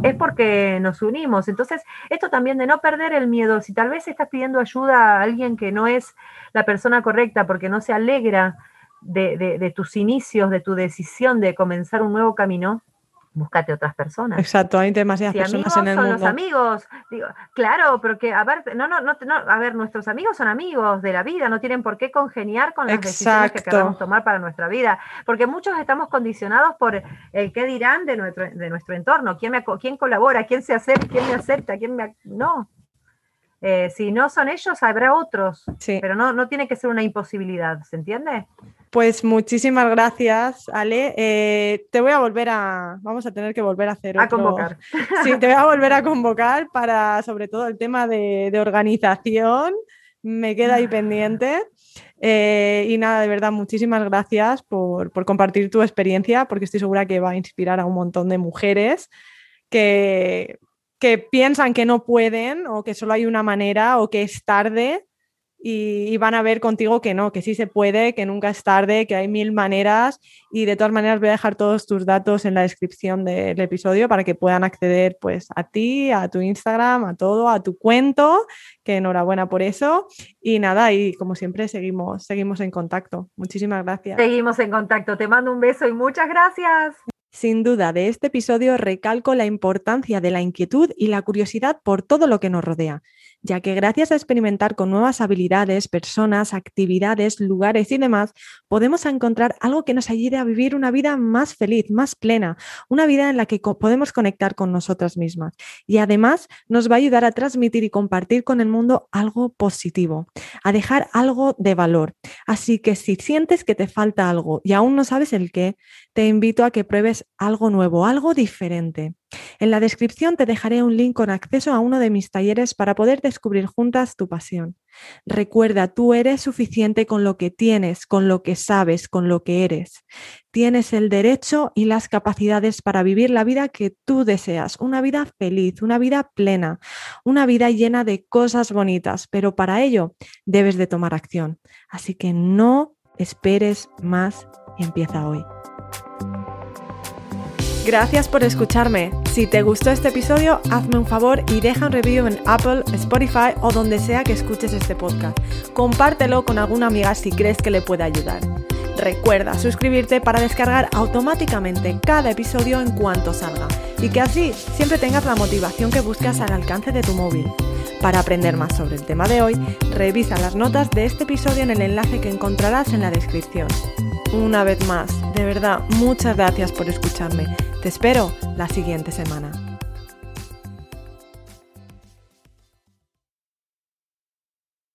es porque nos unimos. Entonces, esto también de no perder el miedo, si tal vez estás pidiendo ayuda a alguien que no es la persona correcta porque no se alegra de, de tus inicios, de tu decisión de comenzar un nuevo camino, búscate otras personas. Exacto, hay demasiadas personas en el son mundo. los amigos, digo, claro, pero que a ver, no, no, no, a ver, nuestros amigos son amigos de la vida, no tienen por qué congeniar con las decisiones que queramos tomar para nuestra vida, porque muchos estamos condicionados por el qué dirán de nuestro, de nuestro entorno, quién, me, quién colabora, quién se acepta, quién me acepta, quién me... No, Eh, si no son ellos, habrá otros, pero no, no tiene que ser una imposibilidad, ¿se entiende? Pues muchísimas gracias, Ale. Eh, te voy a volver a, vamos a tener que volver a hacer A convocar. Sí, te voy a volver a convocar para, sobre todo, el tema de, organización. Me queda ahí pendiente. Eh, y nada, de verdad, muchísimas gracias por, por, compartir tu experiencia, porque estoy segura que va a inspirar a un montón de mujeres que, que piensan que no pueden o que solo hay una manera o que es tarde y, van a ver contigo que no, que sí se puede, que nunca es tarde, que hay mil maneras y de todas maneras voy a dejar todos tus datos en la descripción del episodio para que puedan acceder pues a ti, a tu Instagram, a todo, a tu cuento, que enhorabuena por eso y nada, y como siempre seguimos, seguimos en contacto. Muchísimas gracias. Seguimos en contacto, te mando un beso y muchas gracias. Sin duda, de este episodio recalco la importancia de la inquietud y la curiosidad por todo lo que nos rodea ya que gracias a experimentar con nuevas habilidades, personas, actividades, lugares y demás, podemos encontrar algo que nos ayude a vivir una vida más feliz, más plena, una vida en la que podemos conectar con nosotras mismas. Y además nos va a ayudar a transmitir y compartir con el mundo algo positivo, a dejar algo de valor. Así que si sientes que te falta algo y aún no sabes el qué, te invito a que pruebes algo nuevo, algo diferente. En la descripción te dejaré un link con acceso a uno de mis talleres para poder descubrir juntas tu pasión. Recuerda, tú eres suficiente con lo que tienes, con lo que sabes, con lo que eres. Tienes el derecho y las capacidades para vivir la vida que tú deseas, una vida feliz, una vida plena, una vida llena de cosas bonitas, pero para ello debes de tomar acción. Así que no esperes más y empieza hoy. Gracias por escucharme. Si te gustó este episodio, hazme un favor y deja un review en Apple, Spotify o donde sea que escuches este podcast. Compártelo con alguna amiga si crees que le puede ayudar. Recuerda suscribirte para descargar automáticamente cada episodio en cuanto salga y que así siempre tengas la motivación que buscas al alcance de tu móvil. Para aprender más sobre el tema de hoy, revisa las notas de este episodio en el enlace que encontrarás en la descripción. Una vez más, de verdad, muchas gracias por escucharme. Te espero la siguiente semana.